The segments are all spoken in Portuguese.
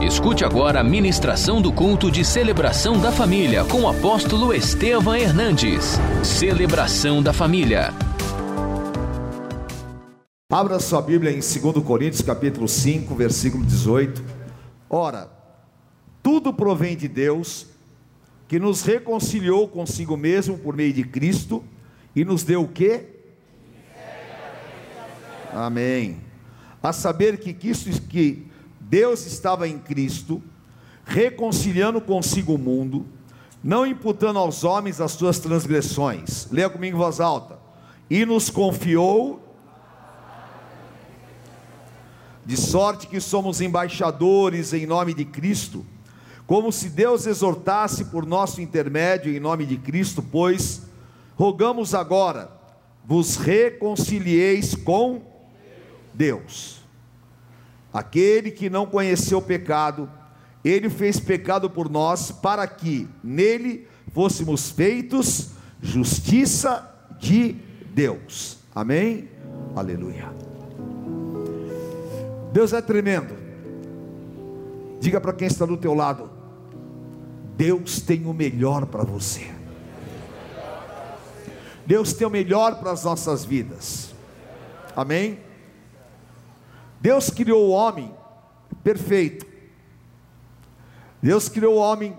Escute agora a ministração do culto de celebração da família com o apóstolo Estevam Hernandes. Celebração da família. Abra sua Bíblia em 2 Coríntios capítulo 5, versículo 18. Ora, tudo provém de Deus, que nos reconciliou consigo mesmo por meio de Cristo e nos deu o quê? Amém. A saber que Cristo que Deus estava em Cristo, reconciliando consigo o mundo, não imputando aos homens as suas transgressões. Leia comigo em voz alta. E nos confiou de sorte que somos embaixadores em nome de Cristo, como se Deus exortasse por nosso intermédio em nome de Cristo, pois rogamos agora, vos reconcilieis com Deus. Aquele que não conheceu o pecado, ele fez pecado por nós, para que nele fôssemos feitos justiça de Deus. Amém? Aleluia. Deus é tremendo. Diga para quem está do teu lado: Deus tem o melhor para você. Deus tem o melhor para as nossas vidas. Amém? Deus criou o homem perfeito. Deus criou o homem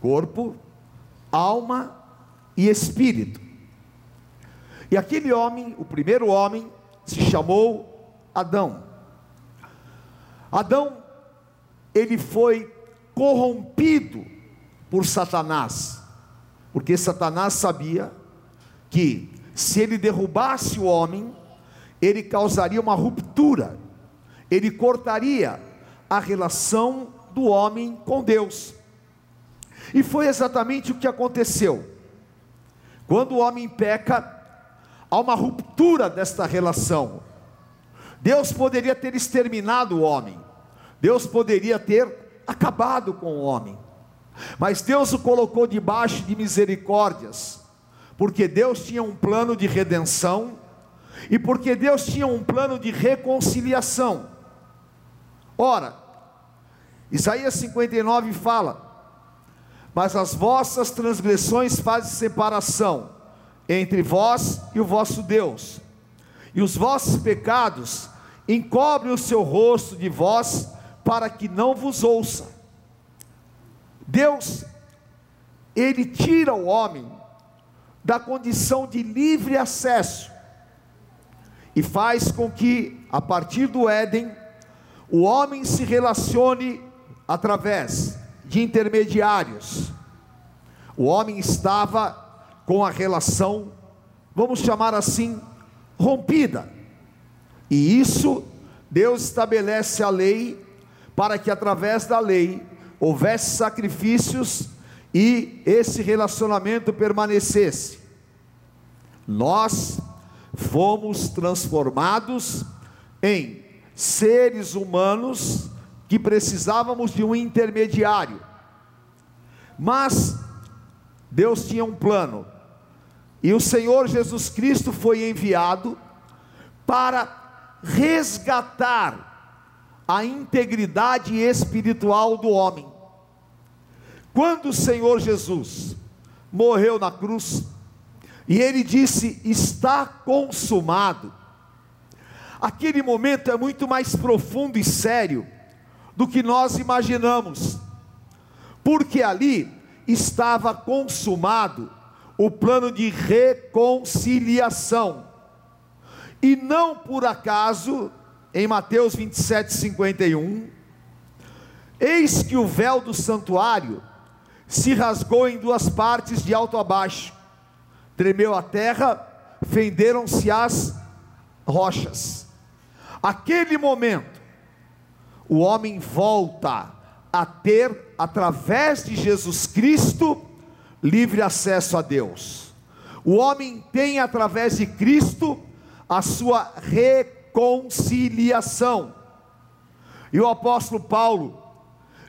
corpo, alma e espírito. E aquele homem, o primeiro homem, se chamou Adão. Adão, ele foi corrompido por Satanás, porque Satanás sabia que se ele derrubasse o homem, ele causaria uma ruptura, ele cortaria a relação do homem com Deus. E foi exatamente o que aconteceu. Quando o homem peca, há uma ruptura desta relação. Deus poderia ter exterminado o homem, Deus poderia ter acabado com o homem, mas Deus o colocou debaixo de misericórdias, porque Deus tinha um plano de redenção e porque Deus tinha um plano de reconciliação. Ora, Isaías 59 fala: Mas as vossas transgressões fazem separação entre vós e o vosso Deus, e os vossos pecados encobrem o seu rosto de vós, para que não vos ouça. Deus, Ele tira o homem da condição de livre acesso e faz com que, a partir do Éden, o homem se relacione através de intermediários. O homem estava com a relação, vamos chamar assim, rompida. E isso Deus estabelece a lei para que através da lei houvesse sacrifícios e esse relacionamento permanecesse. Nós fomos transformados em seres humanos que precisávamos de um intermediário. Mas Deus tinha um plano, e o Senhor Jesus Cristo foi enviado para resgatar a integridade espiritual do homem. Quando o Senhor Jesus morreu na cruz, e ele disse: Está consumado. Aquele momento é muito mais profundo e sério do que nós imaginamos, porque ali estava consumado o plano de reconciliação, e não por acaso, em Mateus 27, 51, eis que o véu do santuário se rasgou em duas partes de alto a baixo, tremeu a terra, fenderam-se as rochas. Aquele momento, o homem volta a ter, através de Jesus Cristo, livre acesso a Deus. O homem tem, através de Cristo, a sua reconciliação. E o apóstolo Paulo,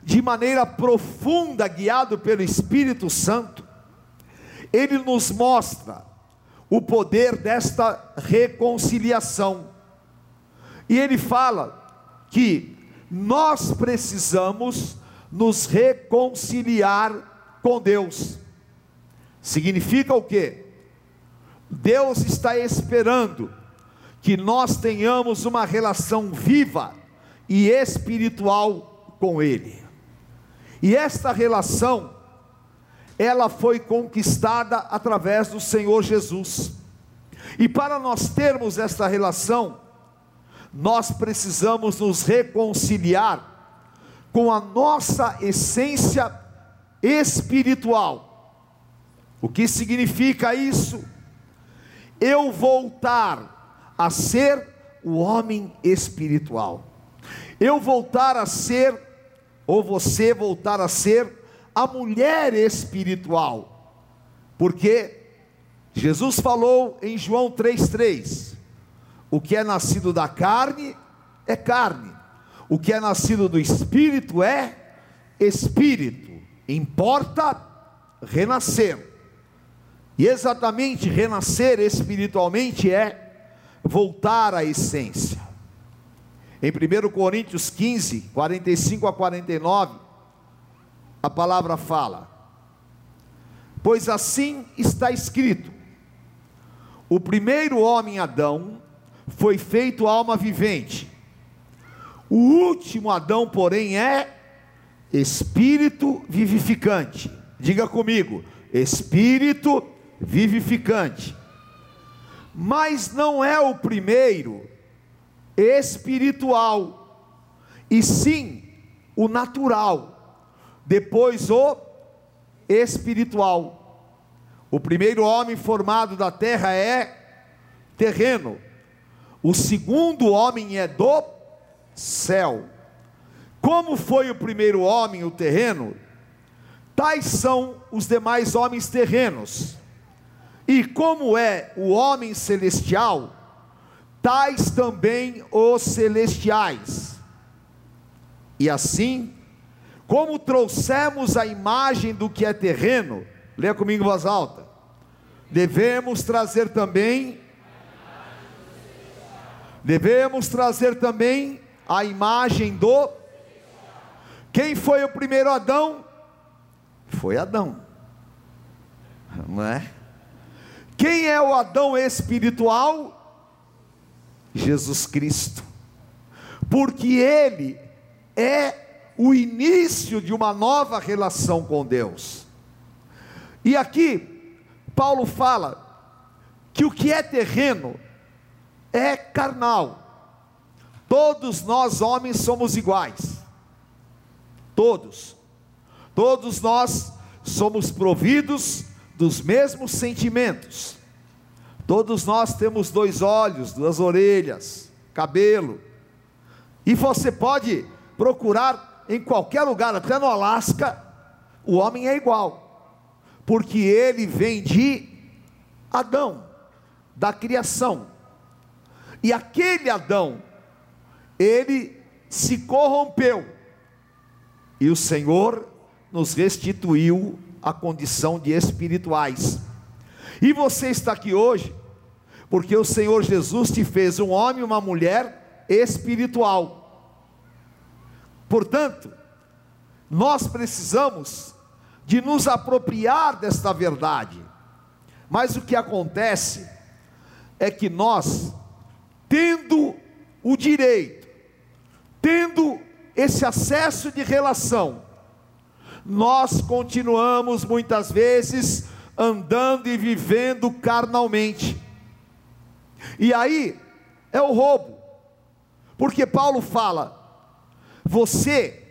de maneira profunda, guiado pelo Espírito Santo, ele nos mostra o poder desta reconciliação. E ele fala que nós precisamos nos reconciliar com Deus. Significa o quê? Deus está esperando que nós tenhamos uma relação viva e espiritual com Ele. E esta relação, ela foi conquistada através do Senhor Jesus. E para nós termos esta relação, nós precisamos nos reconciliar com a nossa essência espiritual. O que significa isso? Eu voltar a ser o homem espiritual. Eu voltar a ser, ou você voltar a ser, a mulher espiritual. Porque Jesus falou em João 3,3: o que é nascido da carne é carne, o que é nascido do espírito é espírito. Importa renascer. E exatamente renascer espiritualmente é voltar à essência. Em 1 Coríntios 15, 45 a 49, a palavra fala: Pois assim está escrito: o primeiro homem Adão foi feito alma vivente, o último Adão, porém, é espírito vivificante. Diga comigo, espírito vivificante. Mas não é o primeiro espiritual, e sim o natural, depois o espiritual. O primeiro homem formado da terra é terreno, o segundo homem é do céu. Como foi o primeiro homem, o terreno, tais são os demais homens terrenos. E como é o homem celestial, tais também os celestiais. E assim, como trouxemos a imagem do que é terreno, leia comigo em voz alta, devemos trazer também, devemos trazer também a imagem do. Quem foi o primeiro Adão? Foi Adão, não é? Quem é o Adão espiritual? Jesus Cristo. Porque ele é o início de uma nova relação com Deus. E aqui, Paulo fala que o que é terreno é carnal. Todos nós, homens, somos iguais. Todos. Todos nós somos providos dos mesmos sentimentos. Todos nós temos dois olhos, duas orelhas, cabelo. E você pode procurar em qualquer lugar, até no Alasca, o homem é igual, porque ele vem de Adão, da criação. E aquele Adão, ele se corrompeu, e o Senhor nos restituiu a condição de espirituais. E você está aqui hoje porque o Senhor Jesus te fez um homem e uma mulher espiritual. Portanto, nós precisamos de nos apropriar desta verdade. Mas o que acontece é que nós, tendo o direito, tendo esse acesso de relação, nós continuamos muitas vezes andando e vivendo carnalmente. E aí é o roubo, porque Paulo fala: você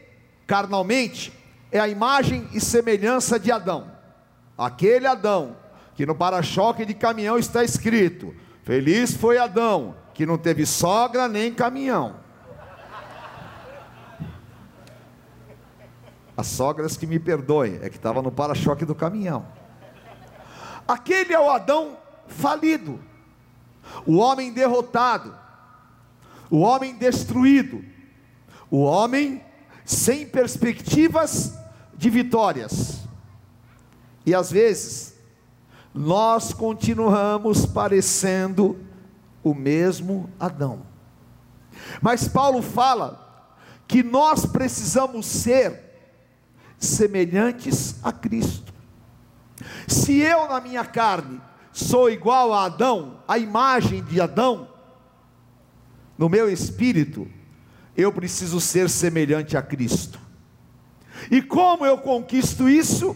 carnalmente é a imagem e semelhança de Adão, aquele Adão que no para-choque de caminhão está escrito: Feliz foi Adão, que não teve sogra nem caminhão. As sogras que me perdoem, é que estava no para-choque do caminhão. Aquele é o Adão falido, o homem derrotado, o homem destruído, o homem sem perspectivas de vitórias. E às vezes, nós continuamos parecendo o mesmo Adão. Mas Paulo fala que nós precisamos ser semelhantes a Cristo. Se eu na minha carne sou igual a Adão, a imagem de Adão, no meu espírito, eu preciso ser semelhante a Cristo. E como eu conquisto isso?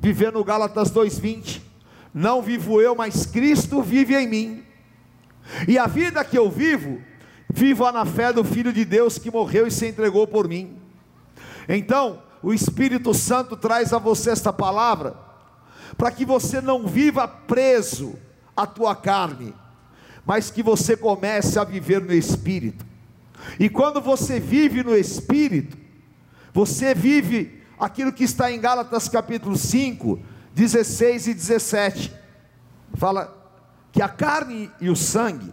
Vivendo Gálatas 2:20. Não vivo eu, mas Cristo vive em mim. E a vida que eu vivo, vivo na fé do Filho de Deus que morreu e se entregou por mim. Então, o Espírito Santo traz a você esta palavra, para que você não viva preso à tua carne, mas que você comece a viver no Espírito. E quando você vive no Espírito, você vive aquilo que está em Gálatas capítulo 5, 16 e 17. Fala que a carne e o sangue,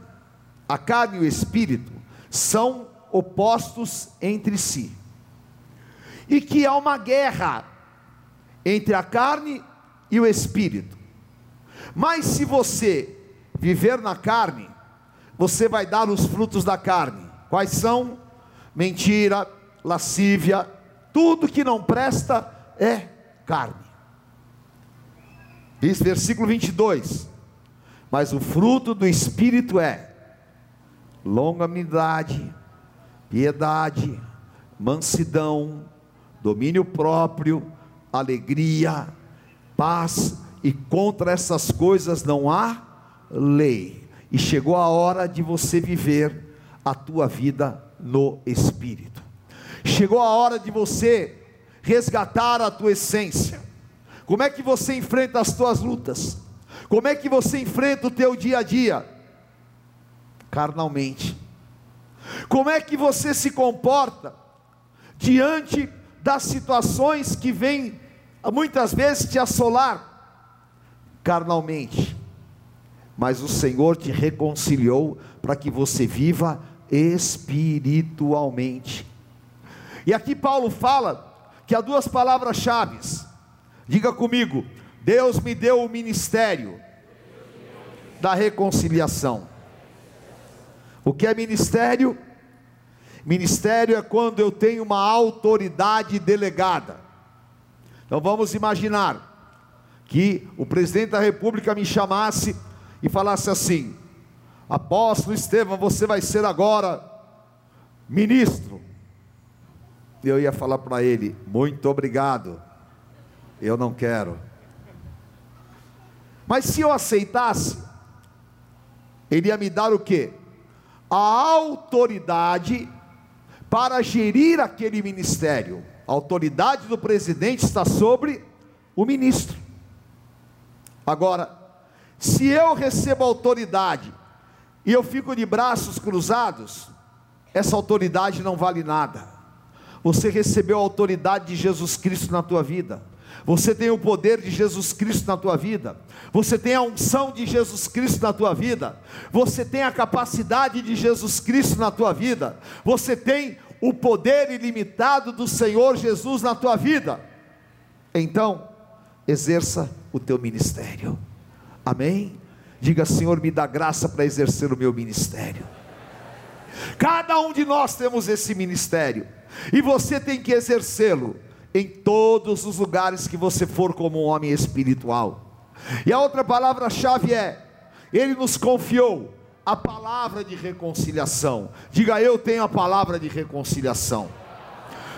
a carne e o espírito, são opostos entre si. E que há uma guerra entre a carne e o espírito. Mas se você viver na carne, você vai dar os frutos da carne. Quais são? Mentira, lascívia, tudo que não presta é carne. Diz versículo 22. Mas o fruto do Espírito é longanimidade, piedade, mansidão, domínio próprio, alegria, paz, e contra essas coisas não há lei. E chegou a hora de você viver a tua vida no Espírito. Chegou a hora de você resgatar a tua essência. Como é que você enfrenta as tuas lutas? Como é que você enfrenta o teu dia a dia? Carnalmente. Como é que você se comporta diante das situações que vêm muitas vezes te assolar? Carnalmente. Mas o Senhor te reconciliou para que você viva espiritualmente. E aqui Paulo fala que há duas palavras-chave. Diga comigo: Deus me deu o ministério da reconciliação. O que é ministério? Ministério é quando eu tenho uma autoridade delegada. Então vamos imaginar que o presidente da república me chamasse e falasse assim: Apóstolo Estevão, você vai ser agora ministro eu ia falar para ele: muito obrigado, eu não quero. Mas se eu aceitasse, ele ia me dar o que? A autoridade para gerir aquele ministério. A autoridade do presidente está sobre o ministro. Agora, se eu recebo autoridade e eu fico de braços cruzados, essa autoridade não vale nada. Você recebeu a autoridade de Jesus Cristo na tua vida. Você tem o poder de Jesus Cristo na tua vida. Você tem a unção de Jesus Cristo na tua vida. Você tem a capacidade de Jesus Cristo na tua vida. Você tem o poder ilimitado do Senhor Jesus na tua vida. Então, exerça o teu ministério. Amém? Diga, Senhor, me dá graça para exercer o meu ministério. Cada um de nós temos esse ministério e você tem que exercê-lo em todos os lugares que você for como um homem espiritual. E a outra palavra-chave é: Ele nos confiou a palavra de reconciliação. Diga, eu tenho a palavra de reconciliação.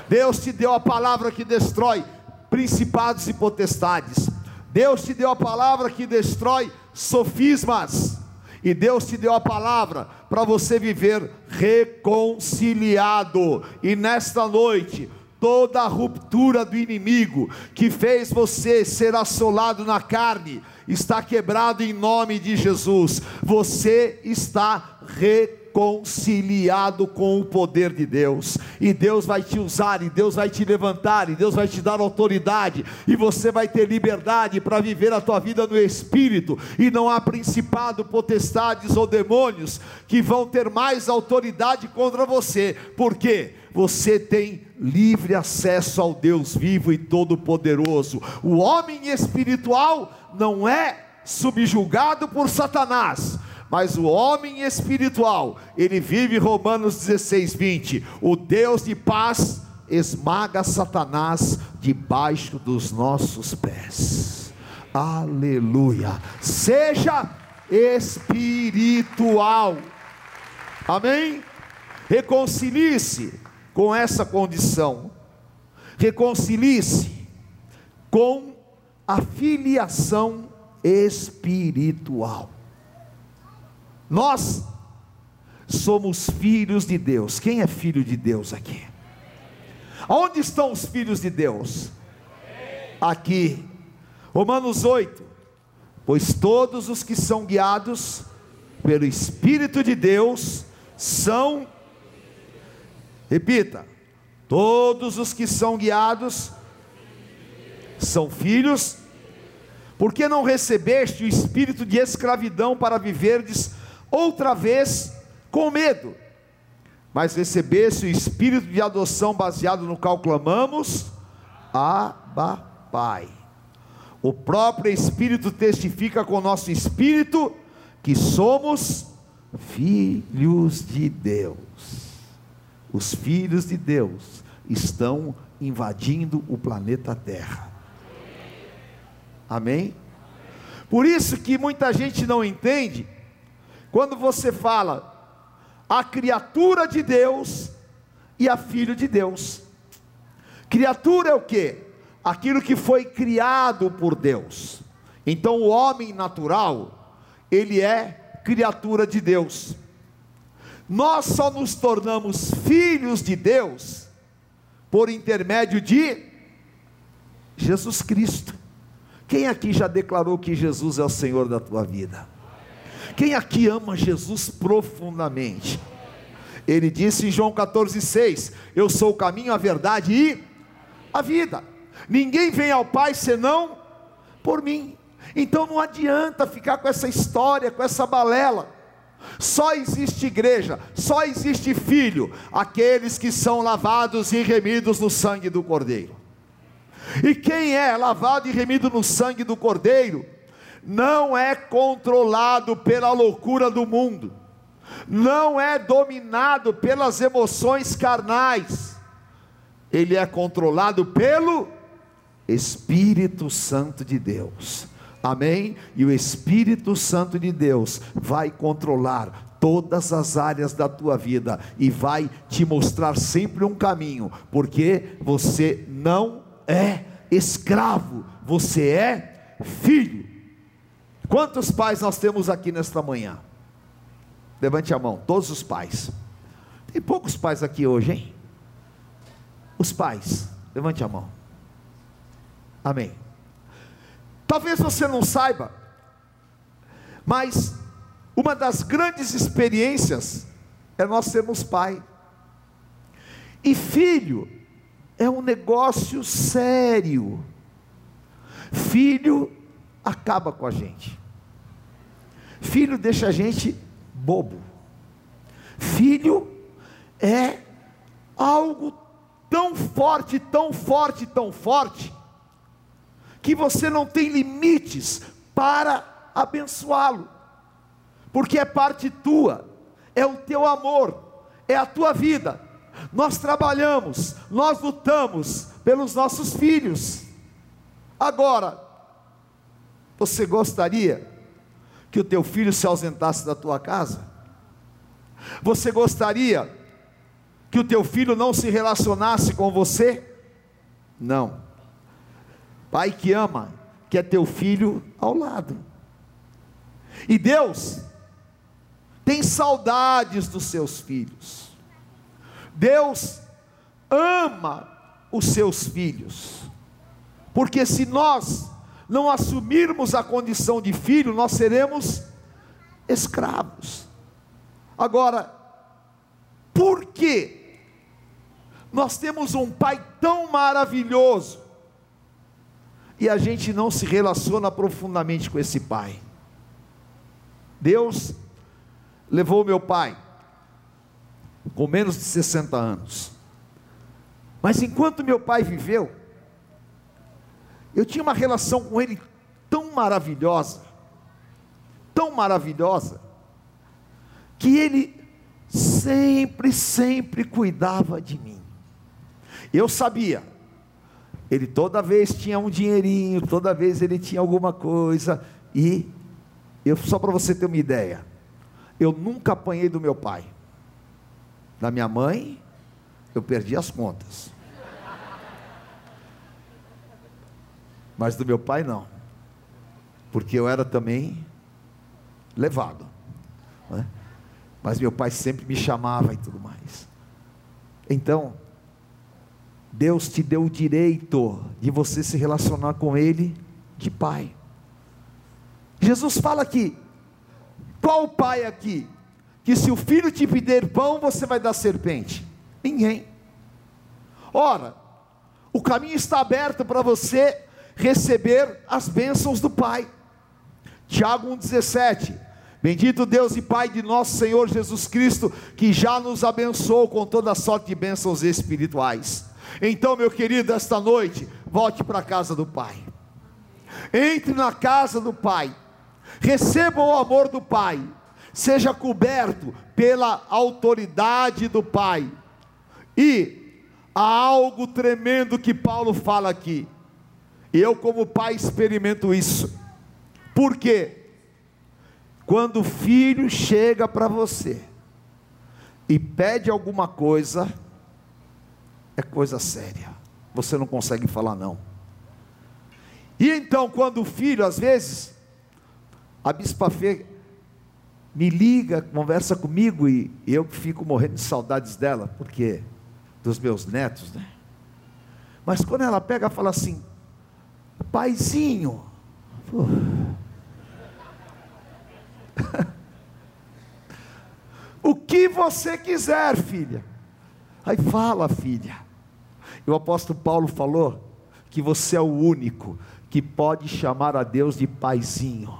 Deus te deu a palavra que destrói principados e potestades. Deus te deu a palavra que destrói sofismas. E Deus te deu a palavra para você viver reconciliado. E nesta noite, toda a ruptura do inimigo que fez você ser assolado na carne, está quebrado em nome de Jesus. Você está reconciliado reconciliado com o poder de Deus, e Deus vai te usar, e Deus vai te levantar, e Deus vai te dar autoridade, e você vai ter liberdade para viver a tua vida no Espírito, e não há principado, potestades ou demônios que vão ter mais autoridade contra você, porque você tem livre acesso ao Deus vivo e todo-poderoso. O homem espiritual não é subjugado por Satanás, Mas o homem espiritual, ele vive Romanos 16, 20. O Deus de paz esmaga Satanás debaixo dos nossos pés. Aleluia. Seja espiritual. Amém? Reconcilie-se com essa condição. Reconcilie-se com a filiação espiritual. Nós somos filhos de Deus. Quem é filho de Deus aqui? Onde estão os filhos de Deus? Aqui. Romanos 8. Pois todos os que são guiados pelo Espírito de Deus são Repita. Todos os que são guiados são filhos. Por que não recebeste o espírito de escravidão para viverdes outra vez com medo? Mas recebeste o espírito de adoção baseado no qual clamamos, Abba, Pai. O próprio Espírito testifica com o nosso espírito que somos filhos de Deus. Os filhos de Deus estão invadindo o planeta Terra. Amém? Por isso que muita gente não entende quando você fala a criatura de Deus e a filho de Deus. Criatura é o que? Aquilo que foi criado por Deus. Então o homem natural, ele é criatura de Deus. Nós só nos tornamos filhos de Deus por intermédio de Jesus Cristo. Quem aqui já declarou que Jesus é o Senhor da tua vida? Quem aqui ama Jesus profundamente? Ele disse em João 14,6: Eu sou o caminho, a verdade e a vida. Ninguém vem ao Pai senão por mim. Então não adianta ficar com essa história, com essa balela. Só existe igreja, só existe filho, aqueles que são lavados e remidos no sangue do Cordeiro. E quem é lavado e remido no sangue do Cordeiro, não é controlado pela loucura do mundo, não é dominado pelas emoções carnais, ele é controlado pelo Espírito Santo de Deus. Amém? E o Espírito Santo de Deus vai controlar todas as áreas da tua vida e vai te mostrar sempre um caminho, porque você não é escravo, você é filho. Quantos pais nós temos aqui nesta manhã? Levante a mão, todos os pais. Tem poucos pais aqui hoje, hein? Os pais, levante a mão. Amém. Talvez você não saiba, mas uma das grandes experiências é nós sermos pai. E filho é um negócio sério. Filho acaba com a gente. Filho deixa a gente bobo. Filho é algo tão forte, tão forte, tão forte, que você não tem limites para abençoá-lo, porque é parte tua, é o teu amor, é a tua vida. Nós trabalhamos, nós lutamos pelos nossos filhos. Agora, você gostaria que o teu filho se ausentasse da tua casa? Você gostaria que o teu filho não se relacionasse com você? Não. Pai que ama, quer teu filho ao lado. E Deus tem saudades dos seus filhos. Deus ama os seus filhos. Porque se nós não assumirmos a condição de filho, nós seremos escravos. Agora, por que nós temos um pai tão maravilhoso, e a gente não se relaciona profundamente com esse pai. Deus levou meu pai com menos de 60 anos. Mas enquanto meu pai viveu, eu tinha uma relação com ele tão maravilhosa, tão maravilhosa, que ele sempre, sempre cuidava de mim. Eu sabia, ele toda vez tinha um dinheirinho, toda vez ele tinha alguma coisa, e eu só para você ter uma ideia, eu nunca apanhei do meu pai. Da minha mãe, eu perdi as contas. Mas do meu pai não. Porque eu era também levado. Né? Mas meu pai sempre me chamava e tudo mais. Então, Deus te deu o direito de você se relacionar com Ele de pai. Jesus fala aqui: qual pai aqui que se o filho te pedir pão, você vai dar serpente? Ninguém. Ora, o caminho está aberto para você receber as bênçãos do Pai. Tiago 1,17. Bendito Deus e Pai de nosso Senhor Jesus Cristo, que já nos abençoou com toda sorte de bênçãos espirituais. Então, meu querido, esta noite, volte para a casa do Pai. Entre na casa do Pai. Receba o amor do Pai. Seja coberto pela autoridade do Pai. E há algo tremendo que Paulo fala aqui. Eu, como pai, experimento isso. Por quê? Quando o filho chega para você e pede alguma coisa, é coisa séria. Você não consegue falar não. E então, quando o filho, às vezes, a bispa Fê me liga, conversa comigo e eu fico morrendo de saudades dela, porque dos meus netos, né? Mas quando ela pega, fala assim: "Paizinho, o que você quiser, filha. Aí fala, filha. E o apóstolo Paulo falou que você é o único que pode chamar a Deus de paizinho.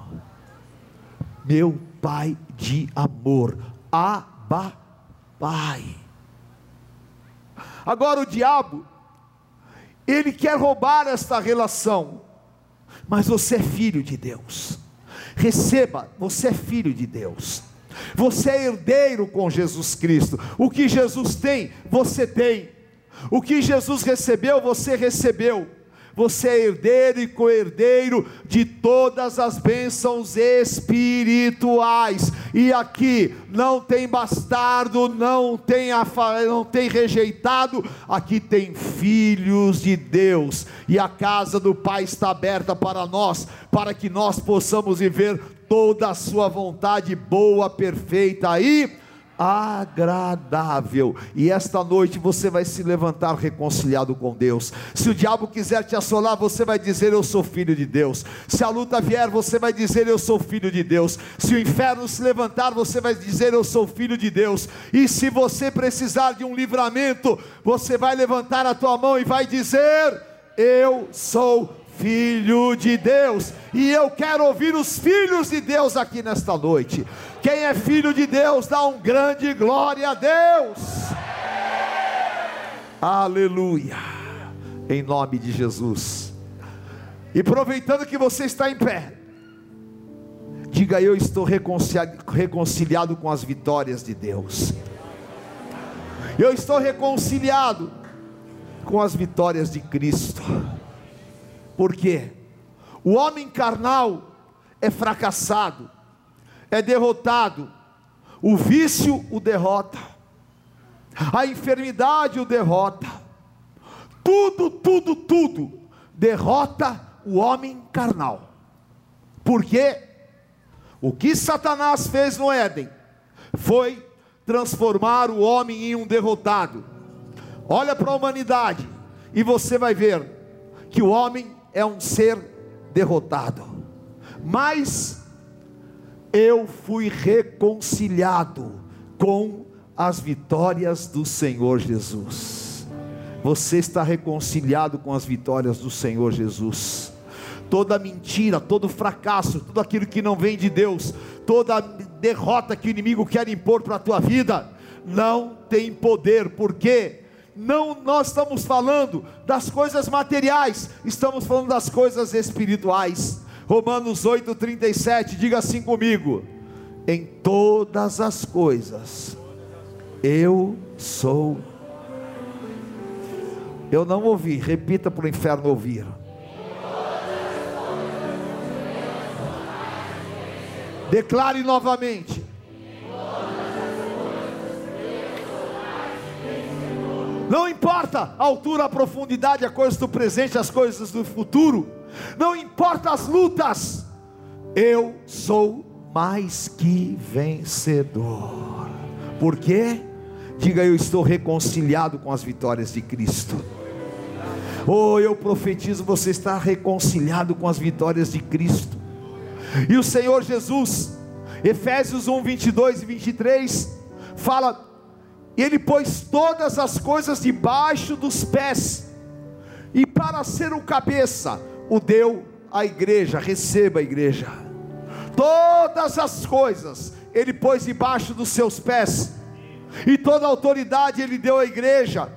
Meu pai de amor. Abba, pai. Agora o diabo, ele quer roubar esta relação, mas você é filho de Deus. Receba, você é filho de Deus. Você é herdeiro com Jesus Cristo. O que Jesus tem, você tem. O que Jesus recebeu, você recebeu. Você é herdeiro e co-herdeiro de todas as bênçãos espirituais. E aqui não tem bastardo, não tem, não tem rejeitado, aqui tem filhos de Deus. E a casa do Pai está aberta para nós, para que nós possamos viver toda a sua vontade boa, perfeita e agradável. E esta noite você vai se levantar reconciliado com Deus. Se o diabo quiser te assolar, você vai dizer: Eu sou filho de Deus. Se a luta vier, você vai dizer: Eu sou filho de Deus. Se o inferno se levantar, você vai dizer: Eu sou filho de Deus. E se você precisar de um livramento, você vai levantar a tua mão e vai dizer: Eu sou filho de Deus. E eu quero ouvir os filhos de Deus aqui nesta noite. Quem é filho de Deus, dá um grande glória a Deus. Aleluia. Em nome de Jesus. E aproveitando que você está em pé, diga eu estou reconciliado, reconciliado com as vitórias de Deus. Eu estou reconciliado com as vitórias de Cristo. Porque o homem carnal é fracassado, é derrotado, o vício o derrota, a enfermidade o derrota, tudo, tudo, tudo derrota o homem carnal. Porque o que Satanás fez no Éden foi transformar o homem em um derrotado. Olha para a humanidade e você vai ver que o homem é um ser derrotado, mas eu fui reconciliado com as vitórias do Senhor Jesus. Você está reconciliado com as vitórias do Senhor Jesus. Toda mentira, todo fracasso, tudo aquilo que não vem de Deus, toda derrota que o inimigo quer impor para a tua vida, não tem poder, porque não nós estamos falando das coisas materiais, estamos falando das coisas espirituais. Romanos 8:37, diga assim comigo: em todas as coisas. Eu sou. Eu não ouvi, repita para o inferno ouvir. Declare novamente. Não importa a altura, a profundidade, a coisas do presente, as coisas do futuro. Não importa as lutas. Eu sou mais que vencedor. Por quê? Diga eu estou reconciliado com as vitórias de Cristo. Oh, eu profetizo, você está reconciliado com as vitórias de Cristo. E o Senhor Jesus, Efésios 1, 22 e 23, fala: Ele pôs todas as coisas debaixo dos pés, e para ser o cabeça, o deu à igreja, receba a igreja. Todas as coisas ele pôs debaixo dos seus pés, e toda autoridade ele deu à igreja,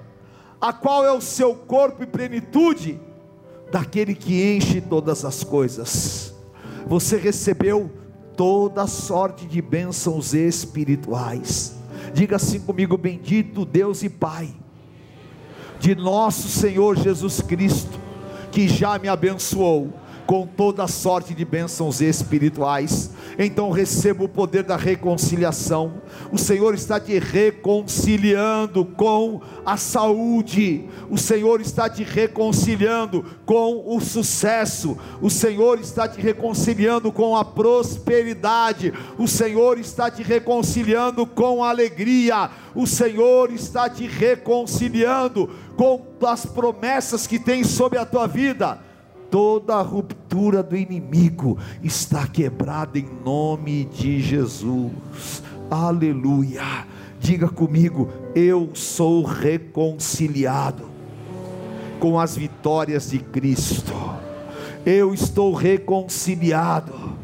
a qual é o seu corpo e plenitude daquele que enche todas as coisas você recebeu toda sorte de bênçãos espirituais. Diga assim comigo: Bendito Deus e Pai, de nosso Senhor Jesus Cristo, que já me abençoou com toda sorte de bênçãos espirituais. Então receba o poder da reconciliação. O Senhor está te reconciliando com a saúde. O Senhor está te reconciliando com o sucesso. O Senhor está te reconciliando com a prosperidade. O Senhor está te reconciliando com a alegria. O Senhor está te reconciliando com as promessas que tem sobre a tua vida toda a ruptura do inimigo está quebrada em nome de Jesus. Aleluia. Diga comigo, eu sou reconciliado com as vitórias de Cristo. Eu estou reconciliado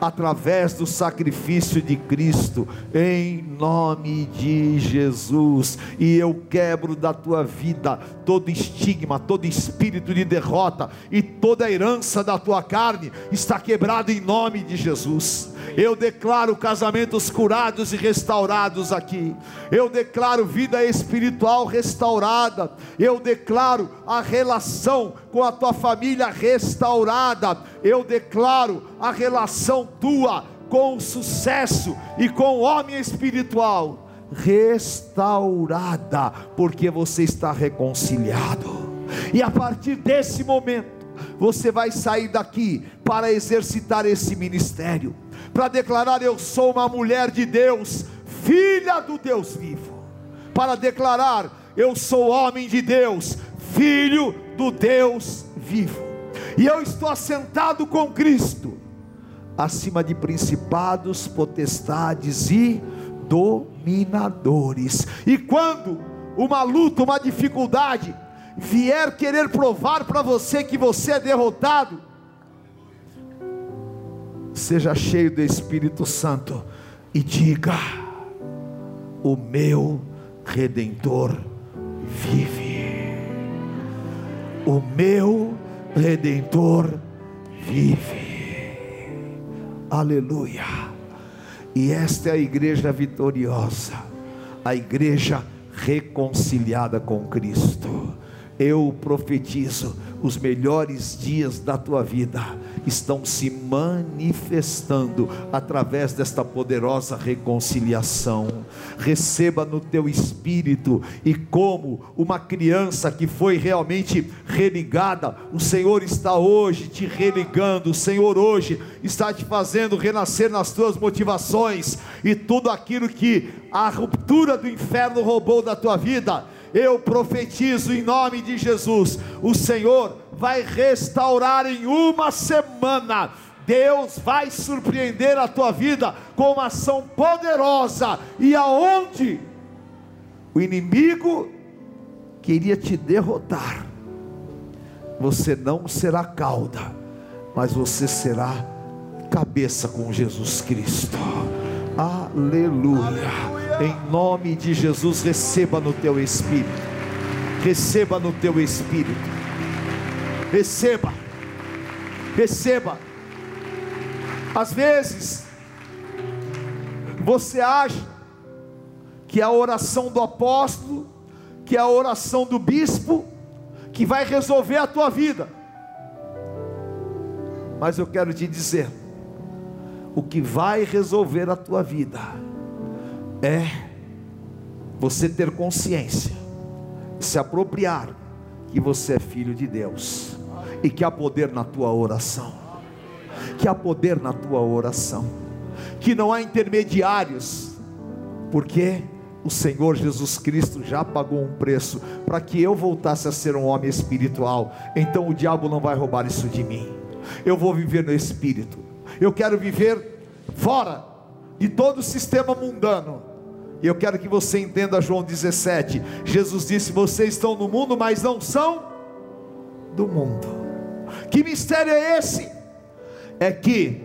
através do sacrifício de Cristo, em nome de Jesus. E eu quebro da tua vida todo estigma, todo espírito de derrota e toda a herança da tua carne está quebrado em nome de Jesus. Eu declaro casamentos curados e restaurados aqui. Eu declaro vida espiritual restaurada. Eu declaro a relação com a tua família restaurada. Eu declaro a relação tua com o sucesso e com o homem espiritual restaurada, porque você está reconciliado. E a partir desse momento, você vai sair daqui para exercitar esse ministério para declarar: Eu sou uma mulher de Deus, filha do Deus vivo. Para declarar: Eu sou homem de Deus, filho do Deus vivo. E eu estou assentado com Cristo, acima de principados, potestades e dominadores. E quando uma luta, uma dificuldade vier querer provar para você que você é derrotado, seja cheio do Espírito Santo e diga: O meu redentor vive. O meu redentor vive. Aleluia. E esta é a igreja vitoriosa, a igreja reconciliada com Cristo. Eu profetizo os melhores dias da tua vida estão se manifestando através desta poderosa reconciliação. Receba no teu espírito e como uma criança que foi realmente religada, o Senhor está hoje te religando, o Senhor hoje está te fazendo renascer nas tuas motivações e tudo aquilo que a ruptura do inferno roubou da tua vida. Eu profetizo em nome de Jesus, o Senhor vai restaurar em uma semana. Deus vai surpreender a tua vida com uma ação poderosa. E aonde o inimigo queria te derrotar, você não será cauda, mas você será cabeça com Jesus Cristo. Aleluia. Aleluia. Em nome de Jesus, receba no teu espírito. Receba no teu espírito Receba. Receba. Às vezes, Você acha que é a oração do apóstolo, que é a oração do bispo, que vai resolver a tua vida. Mas eu quero te dizer, o que vai resolver a tua vida é você ter consciência, se apropriar que você é filho de Deus e que há poder na tua oração. Que há poder na tua oração. Que não há intermediários. Porque o Senhor Jesus Cristo já pagou um preço para que eu voltasse a ser um homem espiritual. Então o diabo não vai roubar isso de mim. Eu vou viver no espírito. Eu quero viver fora de todo o sistema mundano. E eu quero que você entenda João 17. Jesus disse: Vocês estão no mundo, mas não são do mundo. Que mistério é esse? É que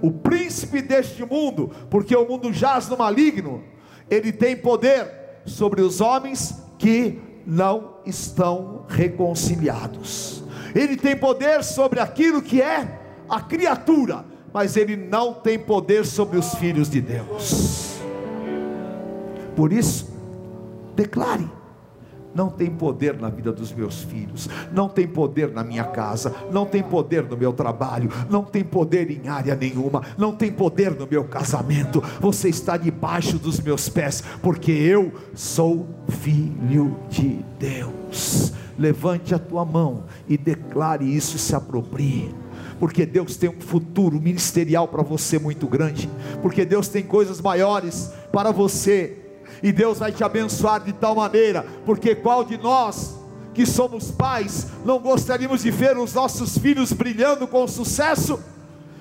o príncipe deste mundo, porque o mundo jaz no maligno, ele tem poder sobre os homens que não estão reconciliados. Ele tem poder sobre aquilo que é a criatura, mas ele não tem poder sobre os filhos de Deus. Por isso, declare: não tem poder na vida dos meus filhos, não tem poder na minha casa, não tem poder no meu trabalho, não tem poder em área nenhuma, não tem poder no meu casamento. Você está debaixo dos meus pés, porque eu sou filho de Deus. Levante a tua mão e declare isso e se aproprie porque Deus tem um futuro ministerial para você muito grande, porque Deus tem coisas maiores para você e Deus vai te abençoar de tal maneira, porque qual de nós que somos pais não gostaríamos de ver os nossos filhos brilhando com sucesso?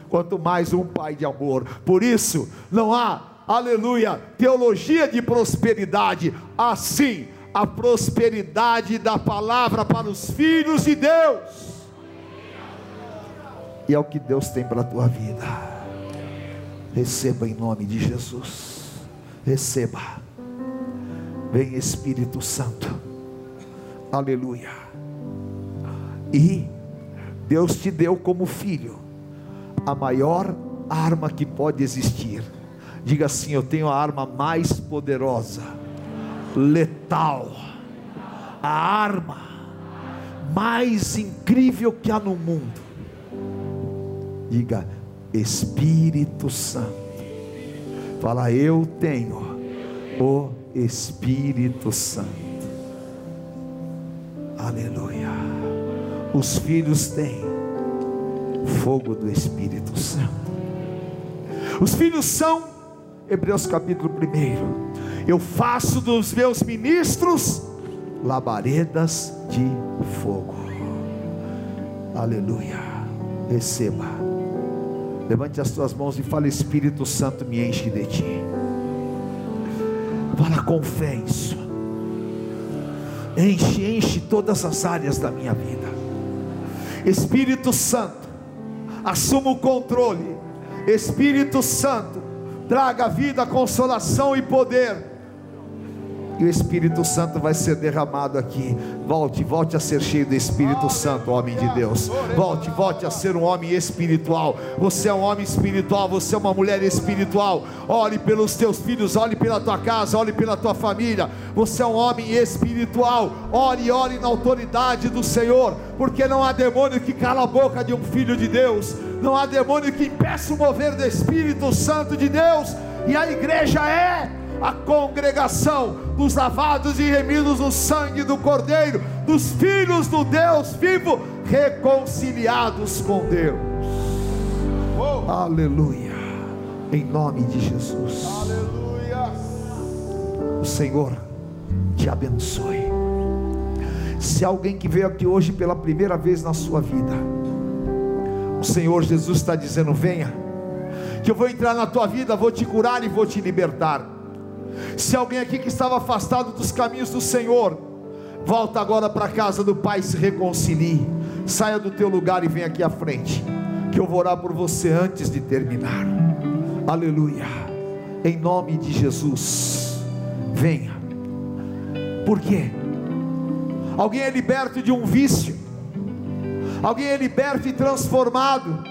Quanto mais um pai de amor, por isso não há, aleluia, teologia de prosperidade, assim a prosperidade da palavra para os filhos de Deus, e é o que Deus tem para a tua vida. Receba em nome de Jesus. Receba. Vem Espírito Santo. Aleluia. E Deus te deu como filho a maior arma que pode existir. Diga assim: Eu tenho a arma mais poderosa, letal, a arma mais incrível que há no mundo. Diga Espírito Santo. Fala, eu tenho o Espírito Santo. Aleluia. Os filhos têm fogo do Espírito Santo. Os filhos são, Hebreus capítulo 1. Eu faço dos meus ministros labaredas de fogo. Aleluia. Receba. Levante as tuas mãos e fale: Espírito Santo, me enche de ti. Fala com fé isso. Enche, enche todas as áreas da minha vida. Espírito Santo, assuma o controle. Espírito Santo, traga vida, consolação e poder e o Espírito Santo vai ser derramado aqui. Volte, volte a ser cheio do Espírito Santo, homem de Deus. Volte, volte a ser um homem espiritual. Você é um homem espiritual, você é uma mulher espiritual. Ore pelos teus filhos, ore pela tua casa, ore pela tua família. Você é um homem espiritual. Ore, ore na autoridade do Senhor, porque não há demônio que cala a boca de um filho de Deus. Não há demônio que impeça o mover do Espírito Santo de Deus. E a igreja é a congregação dos lavados e remidos no sangue do Cordeiro, dos filhos do Deus vivo, reconciliados com Deus. Oh. Aleluia. Em nome de Jesus. Aleluia. O Senhor te abençoe. Se alguém que veio aqui hoje pela primeira vez na sua vida, o Senhor Jesus está dizendo: venha, que eu vou entrar na tua vida, vou te curar e vou te libertar. Se alguém aqui que estava afastado dos caminhos do Senhor, volta agora para a casa do Pai, se reconcilie, saia do teu lugar e vem aqui à frente, que eu vou orar por você antes de terminar. Aleluia. Em nome de Jesus, venha. Por quê? Alguém é liberto de um vício. Alguém é liberto e transformado.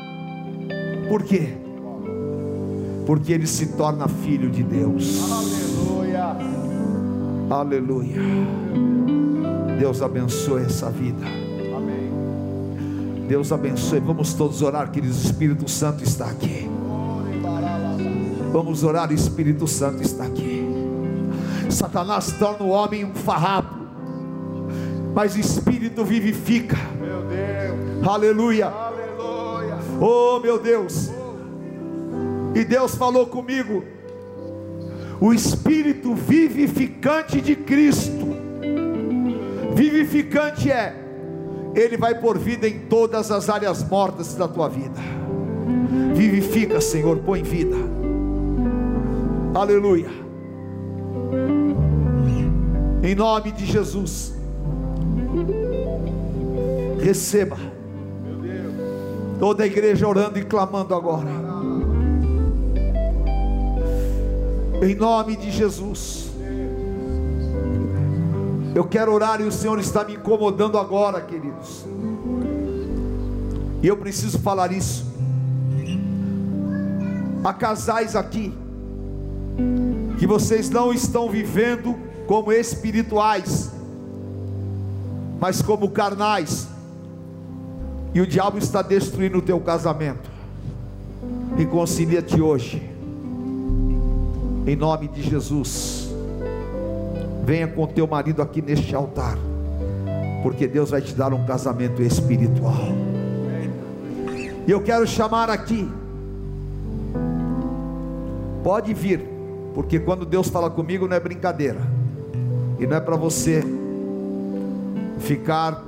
Por quê? Porque ele se torna filho de Deus. Aleluia. Aleluia. Deus abençoe essa vida. Amém. Deus abençoe. Vamos todos orar, queridos. O Espírito Santo está aqui. Vamos orar, o Espírito Santo está aqui. Satanás torna o homem um farrapo, mas o Espírito vivifica. Meu Deus. Aleluia. Aleluia. Oh meu Deus. E Deus falou comigo. O Espírito vivificante de Cristo. Vivificante é. Ele vai por vida em todas as áreas mortas da tua vida. Vivifica, Senhor, põe vida. Aleluia. Em nome de Jesus. Receba. Toda a igreja orando e clamando agora. Em nome de Jesus. Eu quero orar e o Senhor está me incomodando agora, queridos. E eu preciso falar isso. Há casais aqui que vocês não estão vivendo como espirituais, mas como carnais. E o diabo está destruindo o teu casamento. Reconcilia-te hoje. Em nome de Jesus. Venha com teu marido aqui neste altar. Porque Deus vai te dar um casamento espiritual. E eu quero chamar aqui. Pode vir, porque quando Deus fala comigo não é brincadeira. E não é para você ficar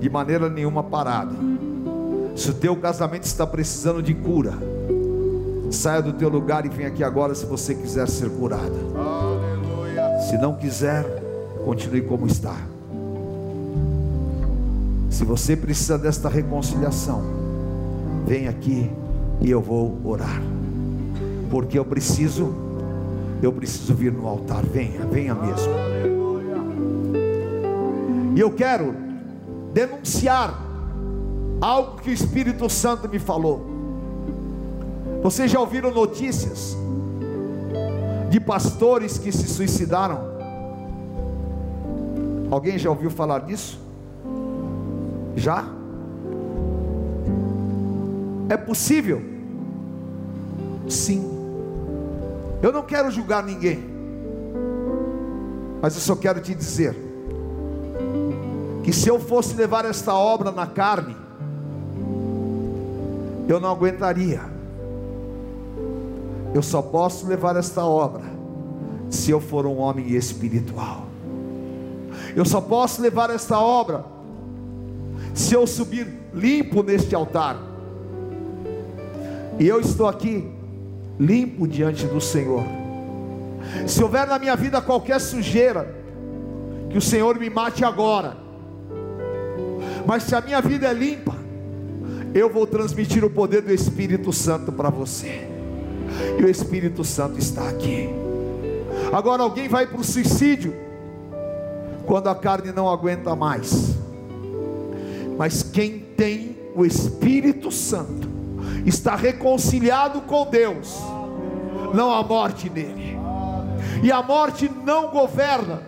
de maneira nenhuma parado. Se o teu casamento está precisando de cura, saia do teu lugar e venha aqui agora se você quiser ser curada. Aleluia. Se não quiser, continue como está. Se você precisa desta reconciliação, vem aqui e eu vou orar. Porque eu preciso, eu preciso vir no altar. Venha, venha mesmo. E eu quero denunciar algo que o Espírito Santo me falou. Vocês já ouviram notícias de pastores que se suicidaram? Alguém já ouviu falar disso? Já? É possível? Sim. Eu não quero julgar ninguém, mas eu só quero te dizer que se eu fosse levar esta obra na carne, eu não aguentaria. Eu só posso levar esta obra se eu for um homem espiritual. Eu só posso levar esta obra se eu subir limpo neste altar. E eu estou aqui limpo diante do Senhor. Se houver na minha vida qualquer sujeira, que o Senhor me mate agora. Mas se a minha vida é limpa, eu vou transmitir o poder do Espírito Santo para você. E o Espírito Santo está aqui. Agora alguém vai para o suicídio quando a carne não aguenta mais. Mas quem tem o Espírito Santo está reconciliado com Deus. Não há morte nele. E a morte não governa.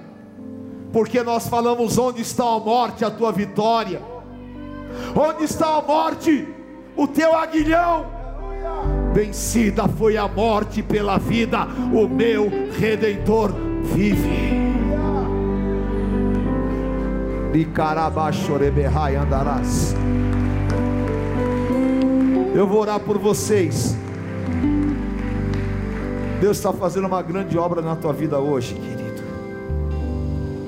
Porque nós falamos onde está a morte, a tua vitória. Onde está a morte? O teu aguilhão. Vencida foi a morte pela vida, o meu redentor vive. Andarás. Eu vou orar por vocês. Deus está fazendo uma grande obra na tua vida hoje, querido.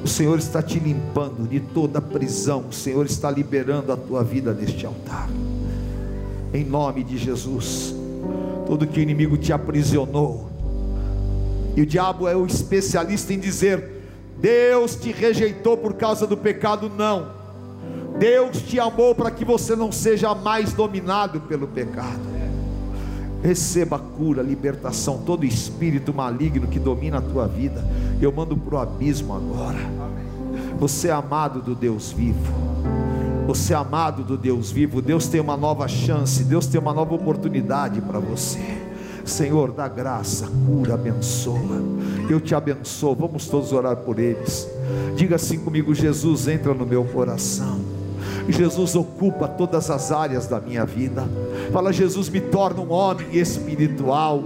O Senhor está te limpando de toda prisão. O Senhor está liberando a tua vida neste altar. Em nome de Jesus. Tudo que o inimigo te aprisionou. E o diabo é o especialista em dizer: Deus te rejeitou por causa do pecado. Não. Deus te amou para que você não seja mais dominado pelo pecado. Receba cura, libertação, todo espírito maligno que domina a tua vida. Eu mando para o abismo agora. Você é amado do Deus vivo. Você é amado do Deus vivo. Deus tem uma nova chance. Deus tem uma nova oportunidade para você. Senhor, dá graça, cura, abençoa. Eu te abençoo. Vamos todos orar por eles. Diga assim comigo: Jesus, entra no meu coração. Jesus ocupa todas as áreas da minha vida. Fala, Jesus me torna um homem espiritual.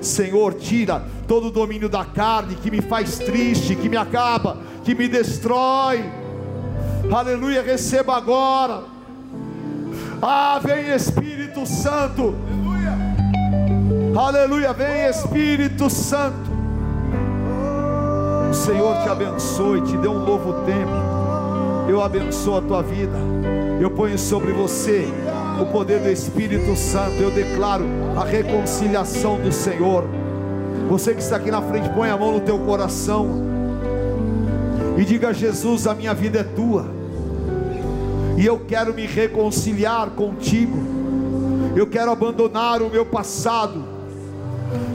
Senhor, tira todo o domínio da carne que me faz triste, que me acaba, que me destrói. Aleluia, receba agora. Ah, vem Espírito Santo. Aleluia, vem Espírito Santo. O Senhor te abençoe, te dê um novo tempo. Eu abençoo a tua vida. Eu ponho sobre você o poder do Espírito Santo. Eu declaro a reconciliação do Senhor. Você que está aqui na frente, põe a mão no teu coração e diga: Jesus, a minha vida é tua, e eu quero me reconciliar contigo. Eu quero abandonar o meu passado.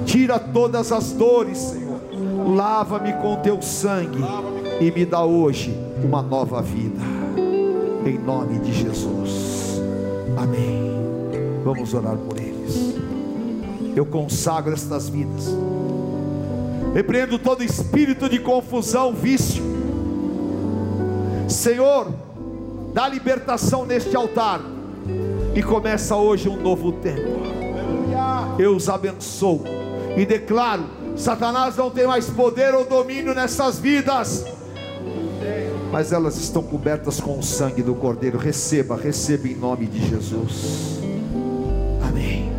Tira todas as dores, Senhor. Lava-me com teu sangue e me dá hoje uma nova vida. Em nome de Jesus. Amém. Vamos orar por eles. Eu consagro estas vidas. Repreendo todo espírito de confusão, vício. Senhor, dá libertação neste altar. E começa hoje um novo tempo. Eu os abençoo e declaro: Satanás não tem mais poder ou domínio nessas vidas mas elas estão cobertas com o sangue do Cordeiro. Receba, receba em nome de Jesus. Amém.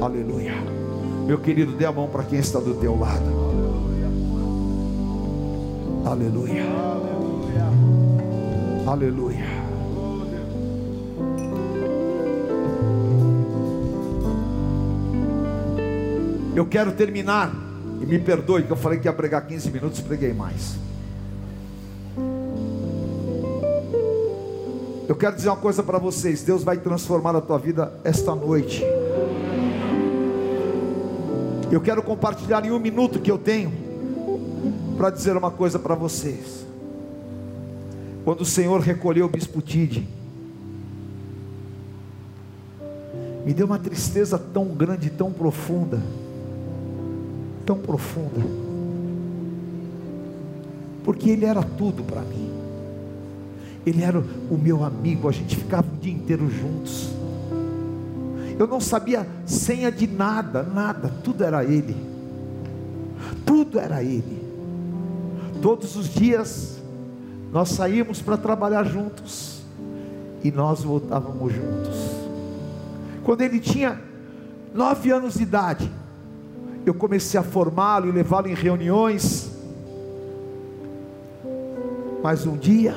Aleluia. Meu querido, dê a mão para quem está do teu lado. Aleluia. Aleluia. Eu quero terminar, e me perdoe que eu falei que ia pregar 15 minutos, preguei mais. Eu quero dizer uma coisa para vocês: Deus vai transformar a tua vida esta noite. Eu quero compartilhar em um minuto que eu tenho para dizer uma coisa para vocês. Quando o Senhor recolheu o bispo Tide, me deu uma tristeza tão grande, tão profunda, tão profunda, porque ele era tudo para mim. Ele era o meu amigo, a gente ficava o dia inteiro juntos. Eu não sabia senha de nada, nada, tudo era ele. Tudo era ele. Todos os dias nós saímos para trabalhar juntos e nós voltávamos juntos. Quando ele tinha nove anos de idade, eu comecei a formá-lo e levá-lo em reuniões. Mas um dia,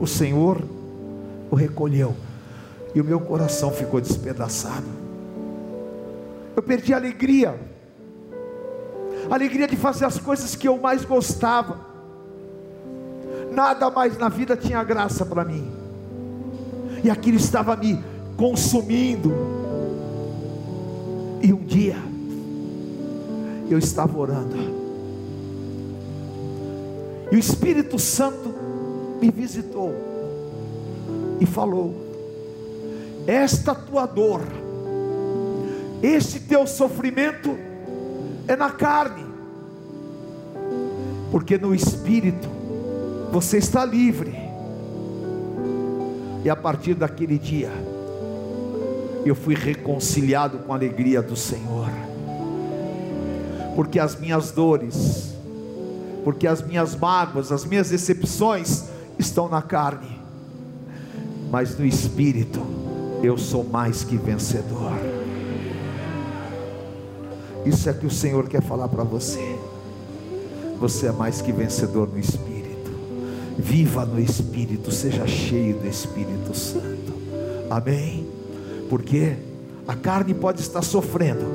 o Senhor o recolheu e o meu coração ficou despedaçado. Eu perdi a alegria, a alegria de fazer as coisas que eu mais gostava. Nada mais na vida tinha graça para mim, e aquilo estava me consumindo. E um dia, eu estava orando, e o Espírito Santo me visitou e falou: Esta tua dor, este teu sofrimento é na carne, porque no espírito você está livre. E a partir daquele dia, eu fui reconciliado com a alegria do Senhor, porque as minhas dores, porque as minhas mágoas, as minhas decepções, estão na carne, mas no espírito eu sou mais que vencedor. Isso é que o Senhor quer falar para você. Você é mais que vencedor no espírito. Viva no espírito, seja cheio do Espírito Santo. Amém. Porque a carne pode estar sofrendo,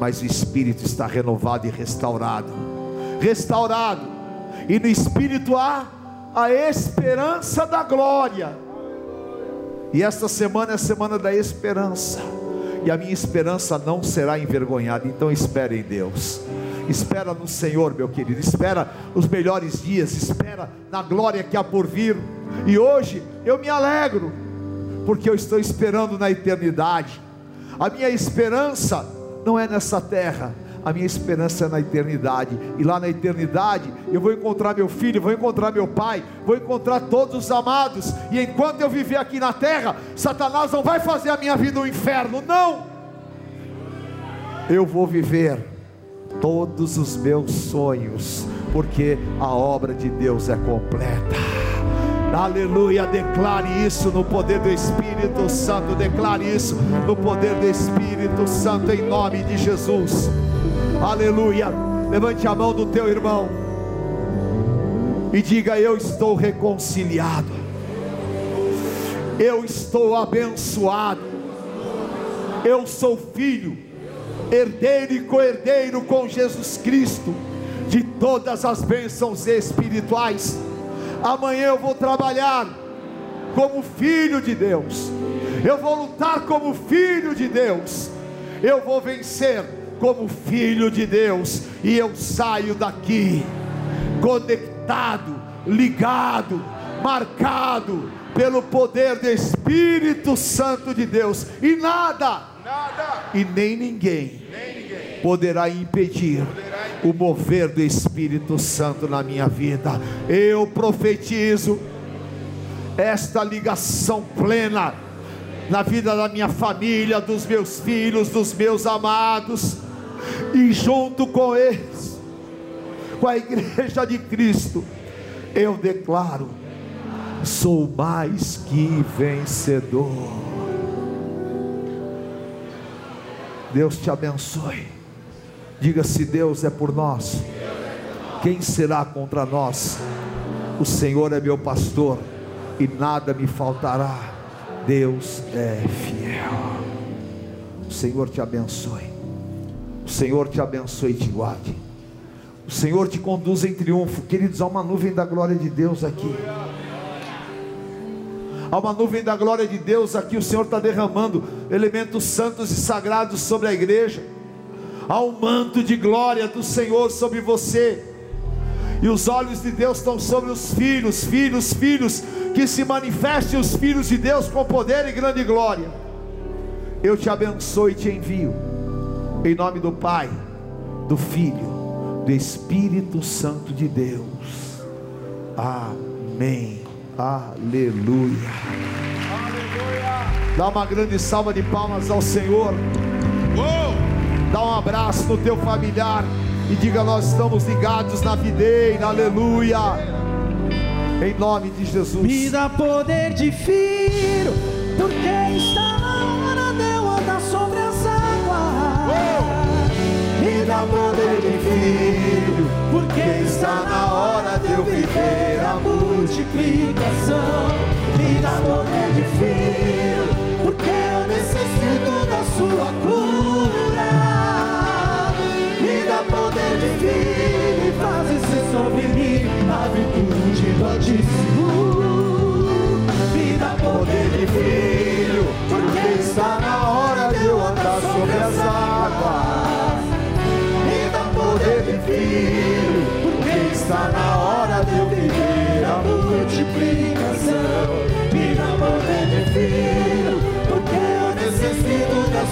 mas o espírito está renovado e restaurado. Restaurado. E no espírito há a esperança da glória. E esta semana é a semana da esperança. E a minha esperança não será envergonhada. Então espere em Deus. Espera no Senhor, meu querido. Espera os melhores dias. Espera na glória que há por vir. E hoje eu me alegro, porque eu estou esperando na eternidade A minha esperança não é nessa terra, a minha esperança é na eternidade. E lá na eternidade eu vou encontrar meu filho, vou encontrar meu pai, vou encontrar todos os amados. E enquanto eu viver aqui na terra, Satanás não vai fazer a minha vida um inferno, não. Eu vou viver todos os meus sonhos, porque a obra de Deus é completa. Aleluia, declare isso no poder do Espírito Santo, declare isso no poder do Espírito Santo, em nome de Jesus. Aleluia. Levante a mão do teu irmão e diga: Eu estou reconciliado, eu estou abençoado, eu sou filho, herdeiro e co-herdeiro com Jesus Cristo de todas as bênçãos espirituais. Amanhã eu vou trabalhar como filho de Deus, eu vou lutar como filho de Deus, eu vou vencer como filho de Deus, e eu saio daqui conectado, ligado, marcado pelo poder do Espírito Santo de Deus, e nada, Nada. e nem ninguém Nem ninguém. poderá impedir o mover do Espírito Santo na minha vida. Eu profetizo esta ligação plena na vida da minha família, dos meus filhos, dos meus amados, e junto com eles, com a igreja de Cristo, eu declaro: sou mais que vencedor. Deus te abençoe. Diga se Deus é por nós, quem será contra nós? O Senhor é meu pastor e nada me faltará. Deus é fiel. O Senhor te abençoe. O Senhor te abençoe e te guarde. O Senhor te conduz em triunfo. Queridos, há uma nuvem da glória de Deus aqui. Há uma nuvem da glória de Deus aqui. O Senhor está derramando elementos santos e sagrados sobre a igreja. Há um manto de glória do Senhor sobre você. E os olhos de Deus estão sobre os filhos, filhos, filhos. Que se manifestem os filhos de Deus com poder e grande glória. Eu te abençoo e te envio. Em nome do Pai, do Filho, do Espírito Santo de Deus. Amém. Aleluia. Dá uma grande salva de palmas ao Senhor. Dá um abraço no teu familiar e diga: Nós estamos ligados na videira. Aleluia. Em nome de Jesus. Me dá poder de filho, porque está multiplicação. Me dá poder de filho,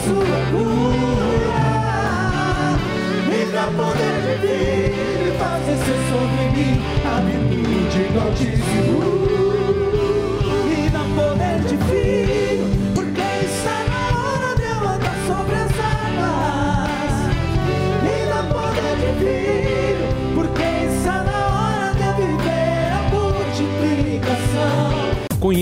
sua cura. Me dá poder e fazer ser sobre mim a virtude do